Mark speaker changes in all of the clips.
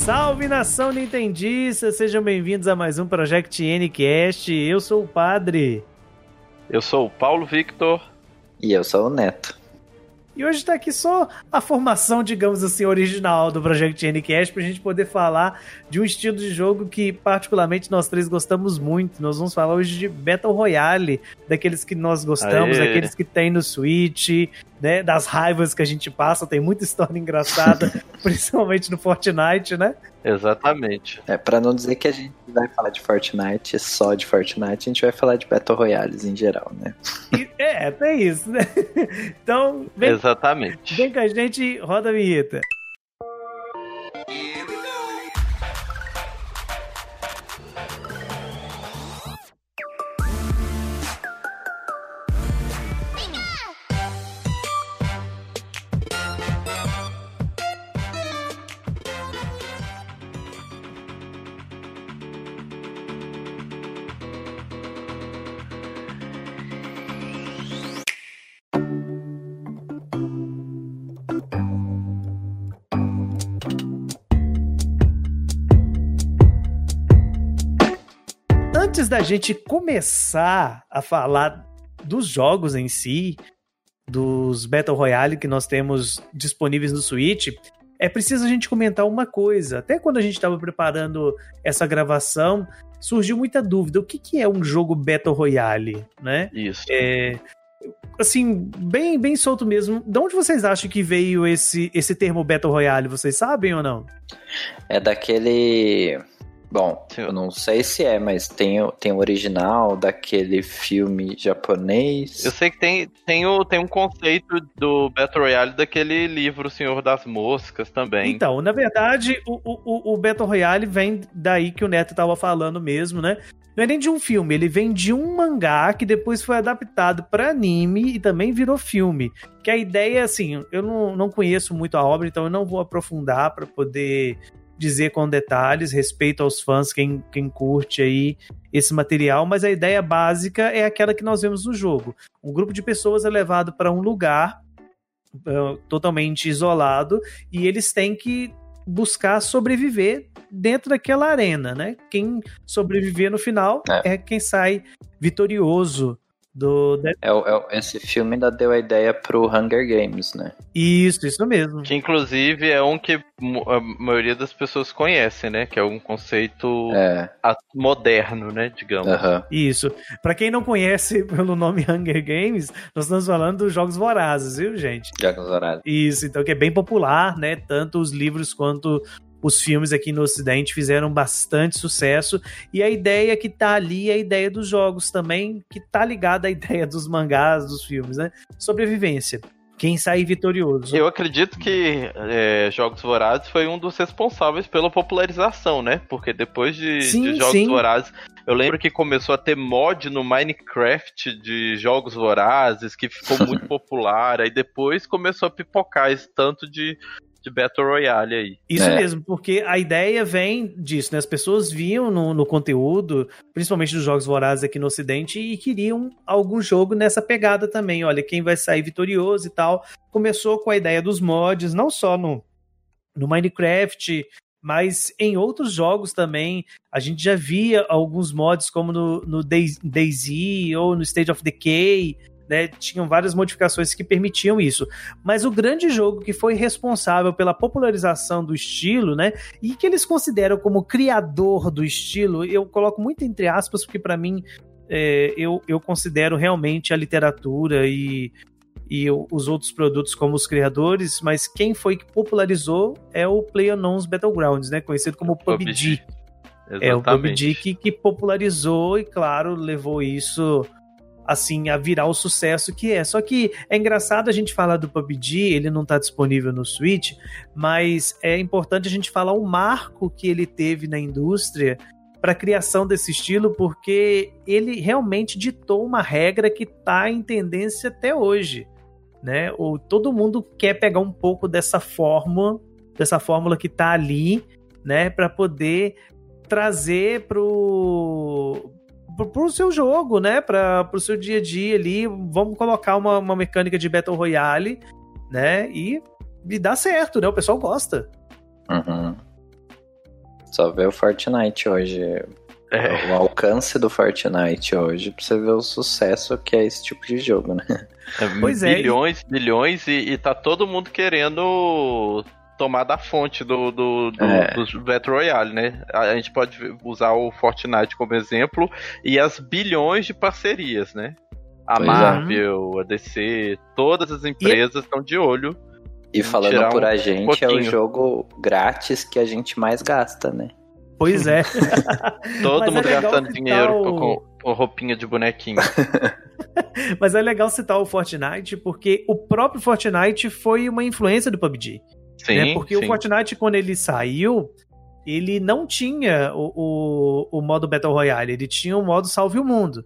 Speaker 1: Salve nação Nintendista, sejam bem-vindos a mais um Project Ncast. Eu sou o Padre.
Speaker 2: Eu sou o Paulo Victor.
Speaker 3: E eu sou o Neto.
Speaker 1: E hoje tá aqui só a formação, digamos assim, original do Project Ncast pra gente poder falar de um estilo de jogo que particularmente nós três gostamos muito. Nós vamos falar hoje de Battle Royale, daqueles que nós gostamos, Aê. daqueles que tem no Switch, né, das raivas que a gente passa, tem muita história engraçada, principalmente no Fortnite, né?
Speaker 2: Exatamente.
Speaker 3: É, para não dizer que a gente vai falar de Fortnite só de Fortnite, a gente vai falar de Battle Royales em geral, né?
Speaker 1: é, tem isso, né? Então, vem,
Speaker 2: Exatamente.
Speaker 1: Vem com a gente, roda a vinheta. Antes da gente começar a falar dos jogos em si, dos Battle Royale que nós temos disponíveis no Switch, é preciso a gente comentar uma coisa. Até quando a gente estava preparando essa gravação, surgiu muita dúvida. O que, que é um jogo Battle Royale, né?
Speaker 2: Isso.
Speaker 1: É, assim, bem, bem solto mesmo. De onde vocês acham que veio esse, esse termo Battle Royale? Vocês sabem ou não?
Speaker 3: É daquele Bom, eu não sei se é, mas tem, tem o original daquele filme japonês.
Speaker 2: Eu sei que tem, tem, o, tem um conceito do Battle Royale daquele livro Senhor das Moscas também.
Speaker 1: Então, na verdade, o, o, o Battle Royale vem daí que o Neto tava falando mesmo, né? Não é nem de um filme, ele vem de um mangá que depois foi adaptado para anime e também virou filme. Que a ideia, assim, eu não, não conheço muito a obra, então eu não vou aprofundar para poder dizer com detalhes, respeito aos fãs, quem, quem curte aí esse material, mas a ideia básica é aquela que nós vemos no jogo. Um grupo de pessoas é levado para um lugar uh, totalmente isolado e eles têm que buscar sobreviver dentro daquela arena, né? Quem sobreviver no final é, é quem sai vitorioso do
Speaker 3: é, é, esse filme ainda deu a ideia pro Hunger Games, né?
Speaker 1: Isso, isso mesmo.
Speaker 2: Que inclusive é um que a maioria das pessoas conhece, né? Que é um conceito é. moderno, né? Digamos.
Speaker 1: Uhum. Isso. Para quem não conhece pelo nome Hunger Games, nós estamos falando dos Jogos Vorazes, viu, gente?
Speaker 3: Jogos Vorazes.
Speaker 1: Isso, então que é bem popular, né? Tanto os livros quanto os filmes aqui no Ocidente fizeram bastante sucesso e a ideia que tá ali é a ideia dos jogos também, que tá ligada à ideia dos mangás, dos filmes, né? Sobrevivência. Quem sair vitorioso.
Speaker 2: Eu acredito que é, Jogos Vorazes foi um dos responsáveis pela popularização, né? Porque depois de, sim, de Jogos sim. Vorazes, eu lembro que começou a ter mod no Minecraft de Jogos Vorazes, que ficou muito popular. Aí depois começou a pipocar esse tanto de de Battle Royale aí.
Speaker 1: Isso é. mesmo, porque a ideia vem disso, né? As pessoas viam no, no conteúdo, principalmente dos jogos vorazes aqui no Ocidente, e queriam algum jogo nessa pegada também. Olha, quem vai sair vitorioso e tal. Começou com a ideia dos mods, não só no, no Minecraft, mas em outros jogos também. A gente já via alguns mods, como no, no DayZ ou no State of Decay né, tinham várias modificações que permitiam isso. Mas o grande jogo que foi responsável pela popularização do estilo, né, e que eles consideram como criador do estilo, eu coloco muito entre aspas, porque para mim é, eu, eu considero realmente a literatura e, e os outros produtos como os criadores, mas quem foi que popularizou é o PlayerUnknown's Battlegrounds, né, conhecido como PUBG. PUBG. É o PUBG que, que popularizou e, claro, levou isso assim, a virar o sucesso que é. Só que é engraçado a gente falar do PUBG, ele não está disponível no Switch, mas é importante a gente falar o marco que ele teve na indústria para criação desse estilo, porque ele realmente ditou uma regra que está em tendência até hoje, né? Ou todo mundo quer pegar um pouco dessa fórmula, dessa fórmula que está ali, né, para poder trazer pro pro seu jogo, né? Para pro seu dia a dia ali. Vamos colocar uma, uma mecânica de Battle Royale, né? E, e dá certo, né? O pessoal gosta.
Speaker 3: Uhum. Só vê o Fortnite hoje. É. O alcance do Fortnite hoje pra você ver o sucesso que é esse tipo de jogo, né?
Speaker 2: É, pois é. Bilhões, bilhões e, e tá todo mundo querendo tomar da fonte do, do, do, é. do Battle Royale, né? A gente pode usar o Fortnite como exemplo e as bilhões de parcerias, né? A pois é. Marvel, é. a DC, todas as empresas estão de olho.
Speaker 3: E falando por um a gente, é o jogo grátis que a gente mais gasta, né?
Speaker 1: Pois é.
Speaker 2: Todo Mas mundo é gastando dinheiro o... com, com roupinha de bonequinho.
Speaker 1: Mas é legal citar o Fortnite, porque o próprio Fortnite foi uma influência do PUBG. Sim, né? Porque sim. o Fortnite, quando ele saiu, ele não tinha o, o, o, modo Battle Royale, ele tinha o modo Salve o Mundo.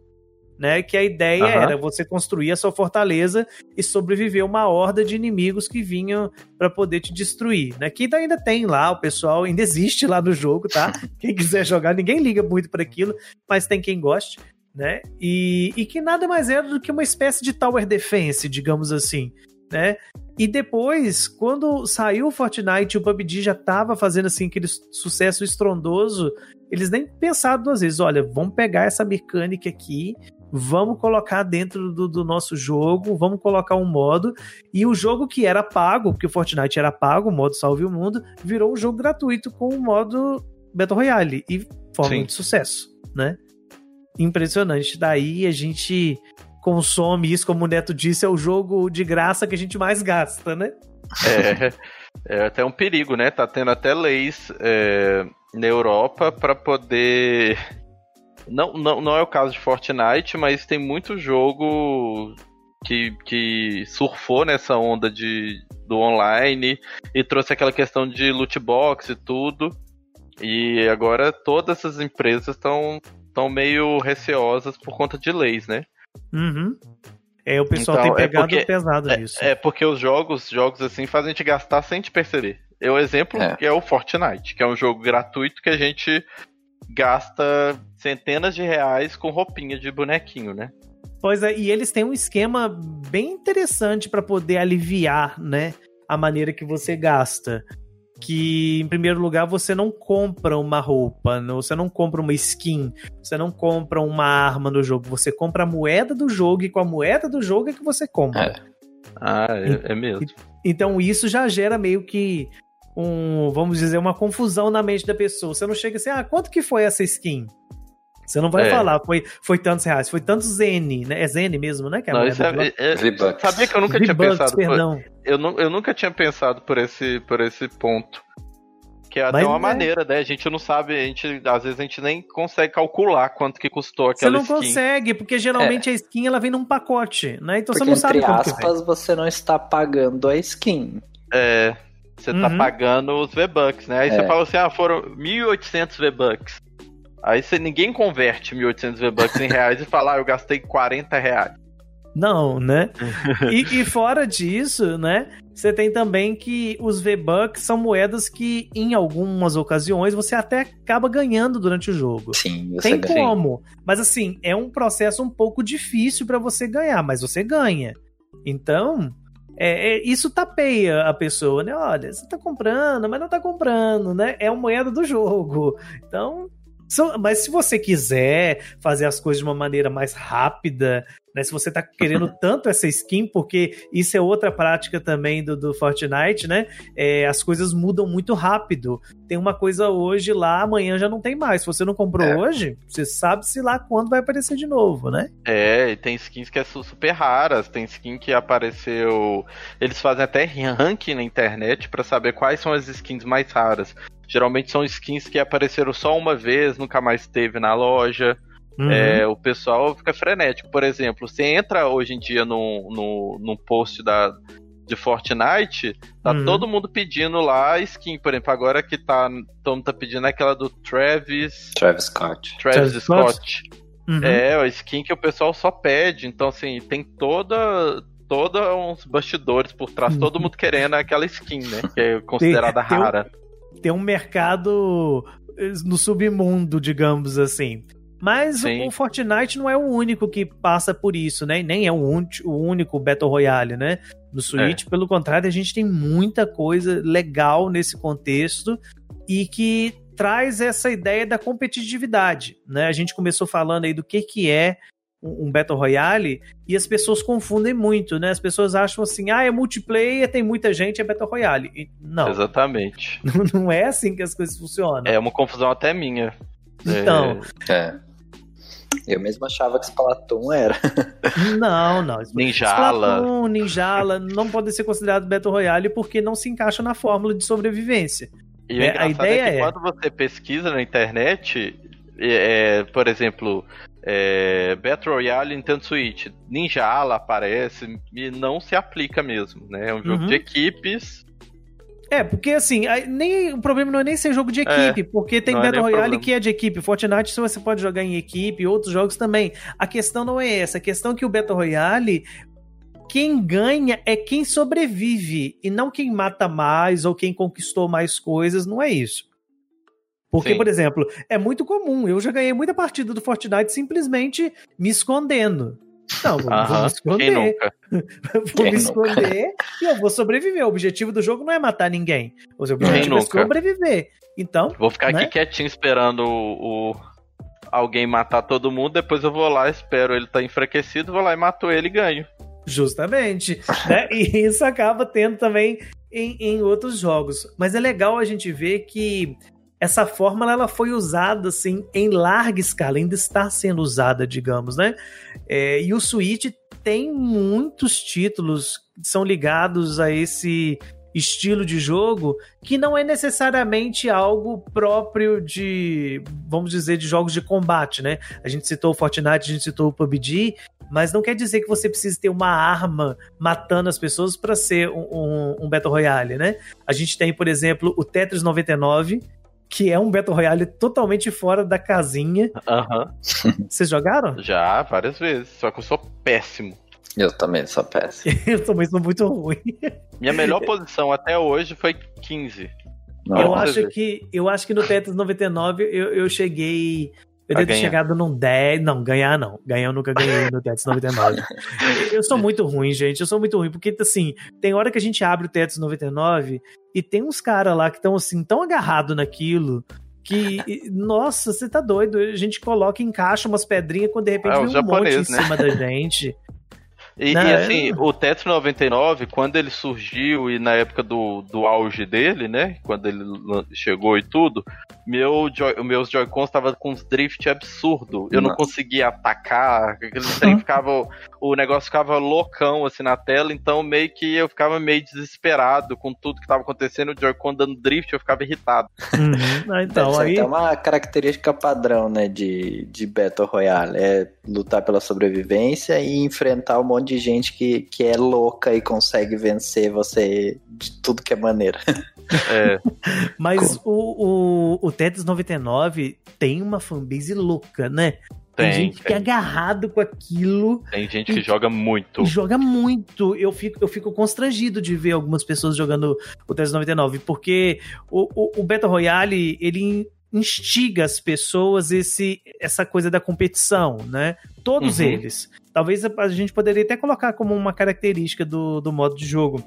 Speaker 1: Né, que a ideia uhum. era você construir a sua fortaleza e sobreviver uma horda de inimigos que vinham para poder te destruir, né? Que ainda tem lá, o pessoal ainda existe lá no jogo, tá? quem quiser jogar, ninguém liga muito para aquilo, mas tem quem goste, né? E, e que nada mais era do que uma espécie de tower defense, digamos assim, né? E depois, quando saiu o Fortnite, o PUBG já tava fazendo assim aquele sucesso estrondoso, eles nem pensaram duas vezes, olha, vamos pegar essa mecânica aqui, vamos colocar dentro do, do, nosso jogo, vamos colocar um modo, e o jogo que era pago, porque o Fortnite era pago, o modo Salve o Mundo, virou um jogo gratuito com o modo Battle Royale, e forma de sucesso, né? Impressionante. Daí a gente consome isso, como o Neto disse, é o jogo de graça que a gente mais gasta, né?
Speaker 2: É, é até um perigo, né? Tá tendo até leis é, na Europa para poder. Não, não, não é o caso de Fortnite, mas tem muito jogo que, que surfou nessa onda de, do online e trouxe aquela questão de loot box e tudo. E agora todas essas empresas estão tão meio receosas por conta de leis, né?
Speaker 1: Uhum. É, o pessoal então, tem é pegado é porque, pesado
Speaker 2: é,
Speaker 1: nisso.
Speaker 2: É porque os jogos, jogos assim, fazem a gente gastar sem te perceber. É o exemplo é. que é o Fortnite, que é um jogo gratuito que a gente gasta centenas de reais com roupinha de bonequinho, né?
Speaker 1: Pois é, e eles têm um esquema bem interessante para poder aliviar, né, a maneira que você gasta que, em primeiro lugar, você não compra uma roupa, você não compra uma skin, você não compra uma arma no jogo, você compra a moeda do jogo e com a moeda do jogo é que você compra.
Speaker 2: É. Ah, é, é mesmo.
Speaker 1: Então isso já gera meio que um, vamos dizer, uma confusão na mente da pessoa. Você não chega assim, ah, quanto que foi essa skin? Você não vai é. falar, foi, foi tantos reais, foi tantos Zen, né? É Zen mesmo, né? Que
Speaker 2: é não, isso é, é, sabia que eu nunca tinha pensado. Perdão. Por, eu, não, eu nunca tinha pensado por esse, por esse ponto. Que é até Mas, uma é. maneira, né? A gente não sabe, a gente, às vezes a gente nem consegue calcular quanto que custou aquela
Speaker 1: skin. Você não
Speaker 2: skin.
Speaker 1: consegue, porque geralmente é. a skin ela vem num pacote, né? Então
Speaker 3: porque,
Speaker 1: você não sabe
Speaker 3: entre aspas, você não está pagando a skin.
Speaker 2: É, você tá uhum. tá pagando os V-Bucks, né? Aí é. você fala assim, ah, foram 1.800 V-Bucks. Aí você, ninguém converte 1.800 V-Bucks em reais e fala, ah, eu gastei 40 reais.
Speaker 1: Não, né? e, e, fora disso, né? Você tem também que os V-Bucks são moedas que, em algumas ocasiões, você até acaba ganhando durante o jogo.
Speaker 3: Sim,
Speaker 1: você Tem como. Mas assim, é um processo um pouco difícil para você ganhar, mas você ganha. Então, é, é, isso tapeia a pessoa, né? Olha, você tá comprando, mas não tá comprando, né? É uma moeda do jogo. Então, mas se você quiser fazer as coisas de uma maneira mais rápida, né? Se você tá querendo tanto essa skin, porque isso é outra prática também do, do Fortnite, né? É, as coisas mudam muito rápido. Tem uma coisa hoje lá, amanhã já não tem mais. Se você não comprou é. hoje, você sabe se lá quando vai aparecer de novo, né?
Speaker 2: É, e tem skins que são super raras. Tem skin que apareceu. Eles fazem até ranking na internet para saber quais são as skins mais raras. Geralmente são skins que apareceram só uma vez, nunca mais teve na loja. Uhum. É, o pessoal fica frenético. Por exemplo, você entra hoje em dia no, no, no post da, de Fortnite, tá uhum. todo mundo pedindo lá skin. Por exemplo, agora que tá, todo mundo tá pedindo aquela do Travis.
Speaker 3: Travis Scott.
Speaker 2: Travis, Travis Scott. Scott. Uhum. É, a skin que o pessoal só pede. Então, assim, tem toda. Toda uns bastidores por trás, todo mundo querendo aquela skin, né? Que é considerada tem, rara.
Speaker 1: Tem ter um mercado eh, no submundo, digamos assim. Mas Sim. o Fortnite não é o único que passa por isso, né? Nem é o, o único Battle Royale, né? No Switch, é. pelo contrário, a gente tem muita coisa legal nesse contexto e que traz essa ideia da competitividade, né? A gente começou falando aí do que que é um Battle Royale e as pessoas confundem muito, né? As pessoas acham assim, ah, é multiplayer, tem muita gente, é Battle Royale. E, não.
Speaker 2: Exatamente.
Speaker 1: Não é assim que as coisas funcionam.
Speaker 2: É uma confusão até minha.
Speaker 1: Então.
Speaker 3: É. Eu mesmo achava que Splatoon era.
Speaker 1: Não, não.
Speaker 2: Ninjala.
Speaker 1: Splatoon, Ninjala não podem ser considerados Battle Royale porque não se encaixa na fórmula de sobrevivência.
Speaker 2: E é, a ideia é que é... quando você pesquisa na internet, é, por exemplo, é, Battle Royale Nintendo Switch, Ninjala aparece e não se aplica mesmo, né? É um jogo uhum. de equipes.
Speaker 1: É, porque assim, nem, o problema não é nem ser jogo de é, equipe, é, porque tem é Battle Royale problema. que é de equipe. Fortnite você pode jogar em equipe, outros jogos também. A questão não é essa. A questão é que o Battle Royale, quem ganha é quem sobrevive e não quem mata mais ou quem conquistou mais coisas, não é isso. Porque, Sim. por exemplo, é muito comum, eu já ganhei muita partida do Fortnite simplesmente me escondendo. Não, vou, vou me esconder. vou me esconder e eu vou sobreviver. O objetivo do jogo não é matar ninguém. O objetivo é sobreviver. Então.
Speaker 2: Vou ficar
Speaker 1: né?
Speaker 2: aqui quietinho esperando o, o, alguém matar todo mundo, depois eu vou lá, espero ele estar tá enfraquecido, vou lá e mato ele e ganho.
Speaker 1: Justamente. né? E isso acaba tendo também em, em outros jogos. Mas é legal a gente ver que essa fórmula ela foi usada assim em larga escala, ainda está sendo usada, digamos, né? É, e o Switch tem muitos títulos que são ligados a esse estilo de jogo que não é necessariamente algo próprio de, vamos dizer, de jogos de combate, né? A gente citou o Fortnite, a gente citou o PUBG, mas não quer dizer que você precise ter uma arma matando as pessoas para ser um, um, um, Battle Royale, né? A gente tem, por exemplo, o Tetris 99, que é um Battle Royale totalmente fora da casinha.
Speaker 2: Aham.
Speaker 1: Uhum. Vocês jogaram?
Speaker 2: Já, várias vezes. Só que eu sou péssimo.
Speaker 3: Eu também sou péssimo.
Speaker 1: eu também sou muito ruim.
Speaker 2: Minha melhor posição até hoje foi 15.
Speaker 1: Não, eu acho que eu acho que no Tetris 99 eu, eu cheguei eu devo ter chegado num 10. Não, ganhar não. Ganhar eu nunca ganhei no Tetris 99. eu sou muito ruim, gente. Eu sou muito ruim. Porque, assim, tem hora que a gente abre o Tetris 99 e tem uns caras lá que estão, assim, tão agarrados naquilo que, nossa, você tá doido. A gente coloca, encaixa umas pedrinhas quando de repente é, vem um japonês, monte em né? cima da gente.
Speaker 2: E, e, assim, o Tetris 99, quando ele surgiu e na época do, do auge dele, né? Quando ele chegou e tudo, meu joy, meus Joy-Cons estavam com uns drift absurdo. Eu Nossa. não conseguia atacar, aquele trem ficava. O negócio ficava loucão assim na tela, então meio que eu ficava meio desesperado com tudo que estava acontecendo, o Joy-Con dando drift, eu ficava irritado.
Speaker 1: Uhum. então, aí...
Speaker 3: É uma característica padrão, né, de, de Battle Royale. É lutar pela sobrevivência e enfrentar um monte de gente que, que é louca e consegue vencer você de tudo que é maneira.
Speaker 2: É.
Speaker 1: Mas o, o, o Tetris 99 tem uma fanbase louca, né? Tem, tem gente tem. que é agarrado com aquilo.
Speaker 2: Tem gente que joga muito.
Speaker 1: Joga muito. Eu fico, eu fico constrangido de ver algumas pessoas jogando o Tetris 99, porque o, o, o Battle Royale, ele instiga as pessoas esse, essa coisa da competição, né? Todos uhum. eles. Talvez a gente poderia até colocar como uma característica do, do modo de jogo.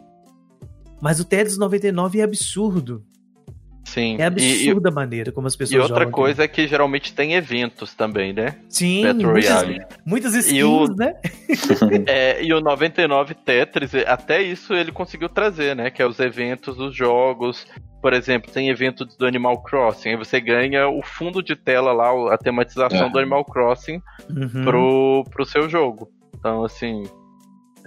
Speaker 1: Mas o Tetris 99 é absurdo.
Speaker 2: Sim.
Speaker 1: É absurda e, a maneira como as pessoas
Speaker 2: E outra
Speaker 1: jogam,
Speaker 2: coisa é que geralmente tem eventos também, né?
Speaker 1: Sim, Battle muitas, muitas skins, o, né?
Speaker 2: é, e o 99 Tetris, até isso ele conseguiu trazer, né? Que é os eventos, os jogos. Por exemplo, tem evento do Animal Crossing, aí você ganha o fundo de tela lá, a tematização é. do Animal Crossing uhum. pro, pro seu jogo. Então, assim,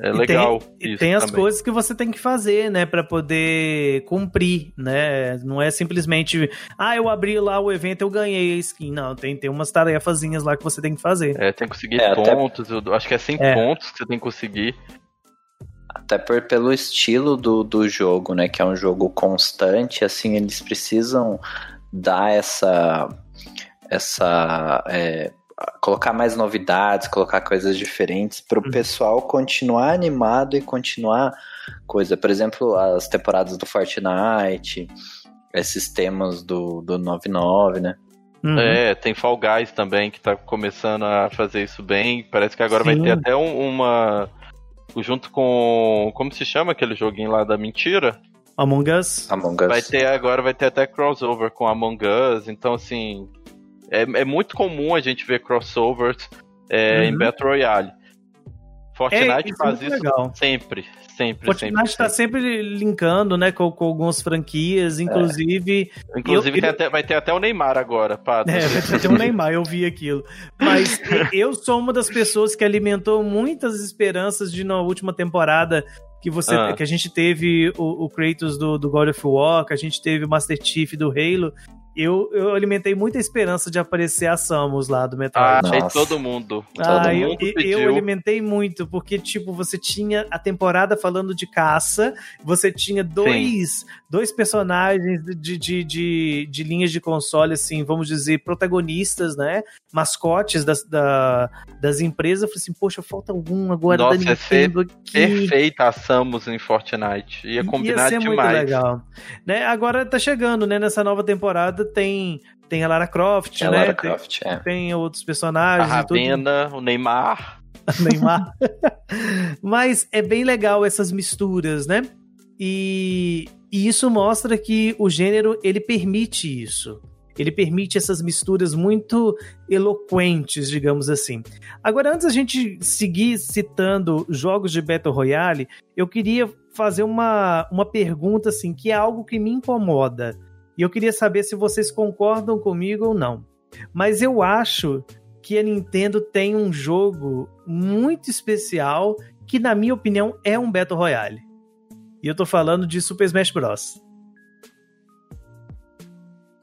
Speaker 2: é legal.
Speaker 1: E tem, e tem as coisas que você tem que fazer, né, para poder cumprir, né? Não é simplesmente, ah, eu abri lá o evento, eu ganhei a skin. Não, tem, tem umas tarefazinhas lá que você tem que fazer.
Speaker 2: É, tem que conseguir é, pontos, até... eu acho que é 100 é. pontos que você tem que conseguir.
Speaker 3: Até por, pelo estilo do, do jogo, né, que é um jogo constante, assim, eles precisam dar essa essa é, colocar mais novidades, colocar coisas diferentes para o uhum. pessoal continuar animado e continuar coisa. Por exemplo, as temporadas do Fortnite, esses temas do, do 99, né?
Speaker 2: Uhum. É, tem Fall Guys também que tá começando a fazer isso bem. Parece que agora Sim. vai ter até um, uma. Junto com. Como se chama aquele joguinho lá da mentira?
Speaker 1: Among Us.
Speaker 3: Among Us.
Speaker 2: Vai ter agora, vai ter até crossover com Among Us, então assim. É, é muito comum a gente ver crossovers é, uhum. em Battle Royale. Fortnite é, faz isso legal. sempre, sempre.
Speaker 1: Fortnite está sempre. sempre linkando, né, com, com algumas franquias, inclusive.
Speaker 2: É. Inclusive eu, até, vai ter até o Neymar agora, pá.
Speaker 1: É, vai ter até o Neymar, eu vi aquilo. Mas eu sou uma das pessoas que alimentou muitas esperanças de na última temporada que você ah. que a gente teve o, o Kratos do, do God of War, que a gente teve o Master Chief do Halo, eu, eu alimentei muita esperança de aparecer a Samus lá do Metroid.
Speaker 2: Ah, achei todo mundo.
Speaker 1: Ah,
Speaker 2: todo
Speaker 1: eu, mundo eu, alimentei muito, porque, tipo, você tinha a temporada falando de caça, você tinha dois, dois personagens de, de, de, de, linhas de console, assim, vamos dizer, protagonistas, né? Mascotes das, da, das empresas. Eu falei assim, poxa, falta algum agora
Speaker 2: Nossa,
Speaker 1: da Nintendo
Speaker 2: aqui. Perfeita a Samus em Fortnite. Ia combinar Ia ser demais. Muito legal.
Speaker 1: Né? Agora tá chegando, né? Nessa nova temporada tem tem a Lara Croft, tem né?
Speaker 3: Lara Croft,
Speaker 1: tem,
Speaker 3: é.
Speaker 1: tem outros personagens.
Speaker 2: A Ravena, o Neymar.
Speaker 1: Neymar. Mas é bem legal essas misturas, né? E, e isso mostra que o gênero ele permite isso. Ele permite essas misturas muito eloquentes, digamos assim. Agora, antes a gente seguir citando jogos de Battle Royale, eu queria fazer uma, uma pergunta assim, que é algo que me incomoda. E eu queria saber se vocês concordam comigo ou não. Mas eu acho que a Nintendo tem um jogo muito especial que, na minha opinião, é um Battle Royale. E eu tô falando de Super Smash Bros.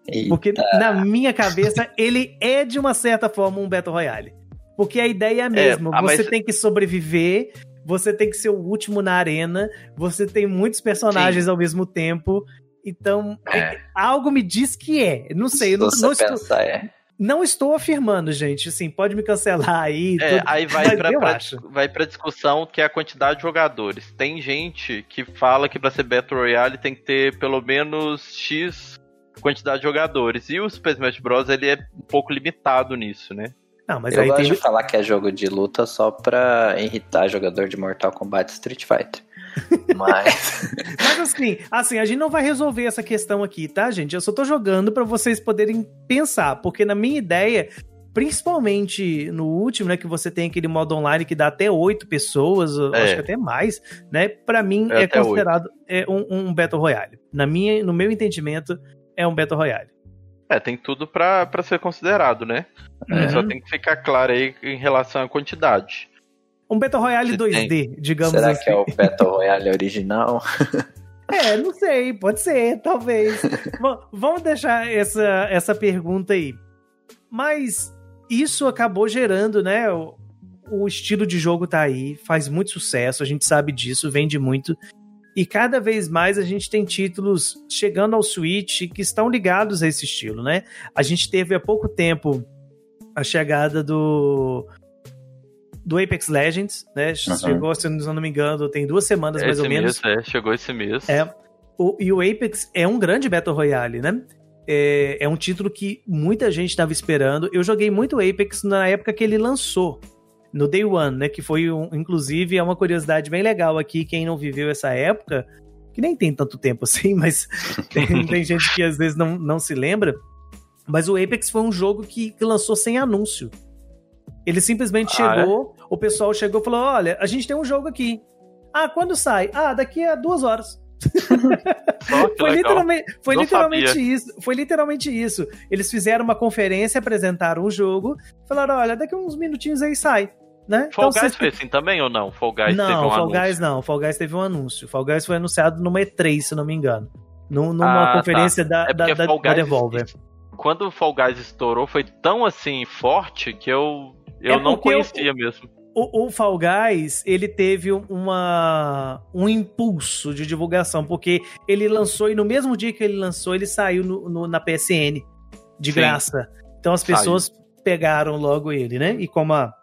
Speaker 1: Eita. Porque na minha cabeça ele é de uma certa forma um Battle Royale. Porque a ideia é a mesma. É, você mas... tem que sobreviver, você tem que ser o último na arena, você tem muitos personagens Sim. ao mesmo tempo. Então, é. algo me diz que é. Não sei, eu não, não
Speaker 3: estou, pensar, é.
Speaker 1: não estou afirmando, gente. Assim, pode me cancelar aí.
Speaker 2: É, aí vai pra, pra, vai pra discussão que é a quantidade de jogadores. Tem gente que fala que pra ser Battle Royale tem que ter pelo menos X quantidade de jogadores. E o Super Smash Bros. ele é um pouco limitado nisso, né?
Speaker 3: Não, mas eu aí gosto tem... de falar que é jogo de luta só pra irritar jogador de Mortal Kombat Street Fighter. Mas.
Speaker 1: Mas assim, assim, a gente não vai resolver essa questão aqui, tá, gente? Eu só tô jogando para vocês poderem pensar, porque na minha ideia, principalmente no último, né, que você tem aquele modo online que dá até oito pessoas, é. acho que até mais, né? Para mim é, é considerado é um, um, Battle Royale. Na minha, no meu entendimento, é um Battle Royale.
Speaker 2: É, tem tudo para ser considerado, né? Uhum. Só tem que ficar claro aí em relação à quantidade.
Speaker 1: Um Battle Royale Se 2D, tem. digamos
Speaker 3: Será
Speaker 1: assim.
Speaker 3: Será que é o Battle Royale original?
Speaker 1: É, não sei, pode ser, talvez. Vamos deixar essa, essa pergunta aí. Mas isso acabou gerando, né? O, o, estilo de jogo tá aí, faz muito sucesso, a gente sabe disso, vende muito. E cada vez mais a gente tem títulos chegando ao Switch que estão ligados a esse estilo, né? A gente teve há pouco tempo a chegada do do Apex Legends, né? Uhum. Chegou, se eu não me engano, tem duas semanas mais ou menos.
Speaker 2: Mês, é, chegou esse mês.
Speaker 1: É. O, e o Apex é um grande Battle Royale, né? É, é um título que muita gente estava esperando. Eu joguei muito Apex na época que ele lançou, no Day One, né? Que foi, um, inclusive, é uma curiosidade bem legal aqui, quem não viveu essa época, que nem tem tanto tempo assim, mas tem, tem gente que às vezes não, não se lembra. Mas o Apex foi um jogo que, que lançou sem anúncio. Ele simplesmente ah, chegou, é? o pessoal chegou e falou: olha, a gente tem um jogo aqui. Ah, quando sai? Ah, daqui a duas horas. foi literalmente, foi literalmente isso. Foi literalmente isso. Eles fizeram uma conferência, apresentaram o jogo, falaram: olha, daqui a uns minutinhos aí sai. Né?
Speaker 2: Fall então, Guys foi assim também ou não? Fall Guys
Speaker 1: não,
Speaker 2: teve um
Speaker 1: Fall
Speaker 2: anúncio.
Speaker 1: Guys não. Fall Guys teve um anúncio. Fall Guys foi anunciado numa E3, se não me engano. Numa ah, tá. conferência tá. da, é da, da, da Devolver.
Speaker 2: Quando o Fall Guys estourou, foi tão assim forte que eu eu é não conhecia mesmo.
Speaker 1: O, o Fall Guys, ele teve uma, um impulso de divulgação, porque ele lançou, e no mesmo dia que ele lançou, ele saiu no, no, na PSN, de Sim. graça. Então as pessoas saiu. pegaram logo ele, né? E como a,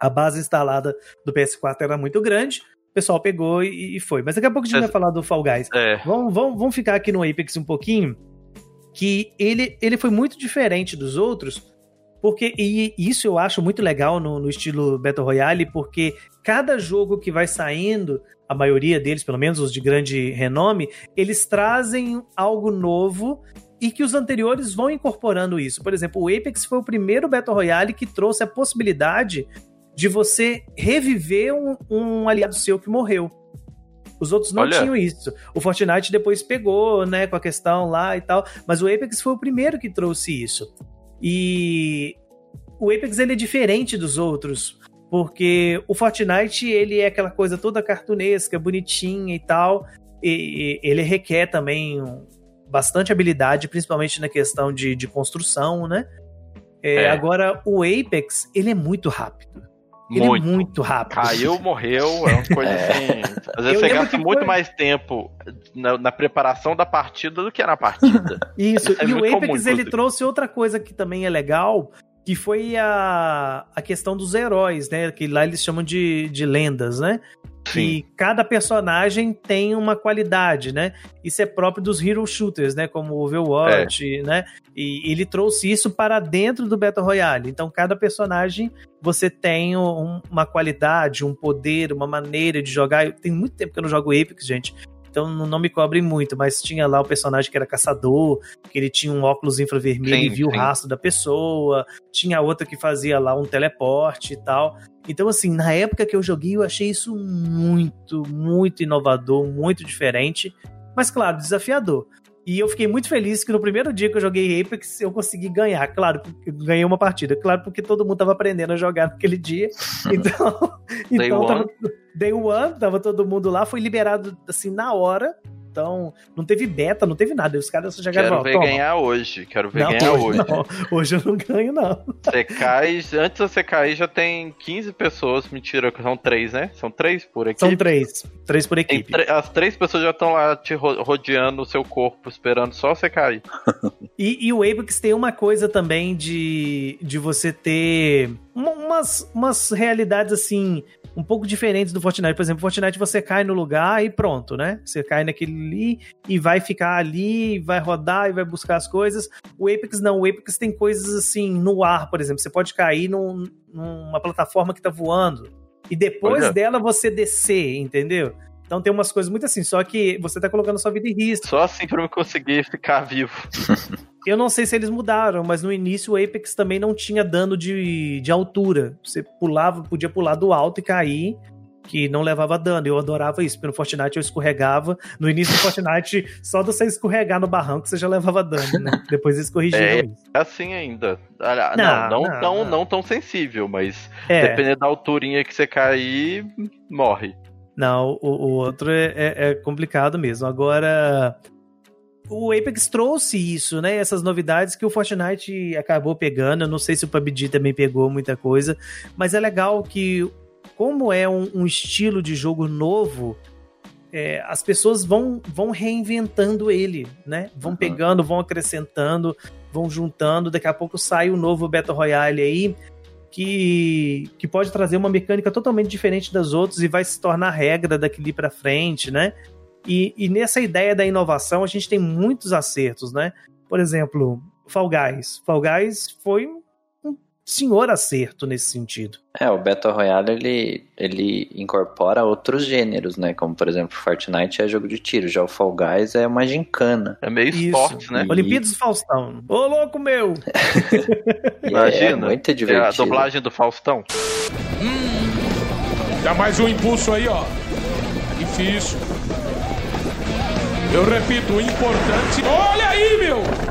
Speaker 1: a base instalada do PS4 era muito grande, o pessoal pegou e, e foi. Mas daqui a pouco a gente vai falar do Fall Guys.
Speaker 2: É.
Speaker 1: Vamos, vamos, vamos ficar aqui no Apex um pouquinho, que ele, ele foi muito diferente dos outros, Porque, e isso eu acho muito legal no, no estilo Battle Royale, porque cada jogo que vai saindo, a maioria deles, pelo menos os de grande renome, eles trazem algo novo e que os anteriores vão incorporando isso. Por exemplo, o Apex foi o primeiro Battle Royale que trouxe a possibilidade de você reviver um, um aliado seu que morreu. Os outros não Olha. tinham isso. O Fortnite depois pegou, né, com a questão lá e tal, mas o Apex foi o primeiro que trouxe isso. E o Apex ele é diferente dos outros, porque o Fortnite ele é aquela coisa toda cartunesca, bonitinha e tal, e, e ele requer também bastante habilidade, principalmente na questão de, de construção, né? É, é. Agora, o Apex, ele é muito rápido. Ele muito. é muito rápido.
Speaker 2: Caiu, morreu, é uma coisa é. assim. Às vezes eu você gasta muito foi... mais tempo na, na, preparação da partida do que na partida.
Speaker 1: Isso, Isso é e o Apex comum, ele trouxe outra coisa que também é legal, que foi a, a questão dos heróis, né? Que lá eles chamam de, de lendas, né? Que cada personagem tem uma qualidade, né? Isso é próprio dos hero shooters, né? Como o Overwatch, é. né? E ele trouxe isso para dentro do Battle Royale. Então, cada personagem você tem um, uma qualidade, um poder, uma maneira de jogar. Tem muito tempo que eu não jogo Apex, gente. Então não me cobrem muito, mas tinha lá o personagem que era caçador, que ele tinha um óculos infravermelho sim, e viu sim. o rastro da pessoa. Tinha outra que fazia lá um teleporte e tal. Então, assim, na época que eu joguei, eu achei isso muito, muito inovador, muito diferente. Mas, claro, desafiador. E eu fiquei muito feliz que no primeiro dia que eu joguei Apex eu consegui ganhar. Claro, ganhei uma partida. Claro, porque todo mundo tava aprendendo a jogar naquele dia. Então, então tava, day one, tava todo mundo lá, foi liberado assim na hora. Então, não teve beta, não teve nada. Os caras já
Speaker 2: Quero ver Toma. ganhar hoje. Quero ver não, ganhar hoje.
Speaker 1: Não. Hoje eu não ganho, não.
Speaker 2: Você cai, antes de você cair, já tem 15 pessoas. Mentira, são três, né? São três por equipe.
Speaker 1: São três. Três por equipe.
Speaker 2: As três pessoas já estão lá te rodeando o seu corpo, esperando só você cair.
Speaker 1: e, e o Apex tem uma coisa também de, de você ter umas, umas realidades assim um pouco diferentes do Fortnite. Por exemplo, Fortnite você cai no lugar e pronto, né? Você cai naquele ali e vai ficar ali, vai rodar e vai buscar as coisas. O Apex não, o Apex tem coisas assim no ar, por exemplo. Você pode cair num, numa plataforma que tá voando e depois Olha. dela você descer, entendeu? Então tem umas coisas muito assim, só que você tá colocando sua vida em risco.
Speaker 2: Só assim pra eu conseguir ficar vivo.
Speaker 1: eu não sei se eles mudaram, mas no início o Apex também não tinha dano de, de altura. Você pulava, podia pular do alto e cair, que não levava dano. Eu adorava isso, porque no Fortnite eu escorregava. No início do Fortnite, só de você escorregar no barranco você já levava dano, né? Depois eles corrigiram
Speaker 2: é,
Speaker 1: isso.
Speaker 2: É assim ainda. Não, não, não, não, tão, não. tão sensível, mas é. dependendo da alturinha que você cair, morre.
Speaker 1: Não, o, o outro é, é, é, complicado mesmo. Agora, o Apex trouxe isso, né? Essas novidades que o Fortnite acabou pegando. Eu não sei se o PUBG também pegou muita coisa, mas é legal que, como é um, um estilo de jogo novo, é, as pessoas vão, vão reinventando ele, né? Vão uhum. pegando, vão acrescentando, vão juntando. Daqui a pouco sai o um novo Battle Royale aí que, que pode trazer uma mecânica totalmente diferente das outras e vai se tornar regra daqui para frente, né? E, e nessa ideia da inovação a gente tem muitos acertos, né? Por exemplo, Fall Guys. Fall Guys foi senhor acerto nesse sentido.
Speaker 3: É, o Battle Royale ele, ele incorpora outros gêneros, né? Como por exemplo, Fortnite é jogo de tiro, já o Fall Guys é uma gincana.
Speaker 2: É meio esporte, né?
Speaker 1: E... Olimpíadas do Faustão. Ô louco meu!
Speaker 2: Imagina, é muito divertido. É a dublagem do Faustão.
Speaker 4: Hum, dá mais um impulso aí, ó. Difícil. Eu repito, o importante. Olha aí, meu!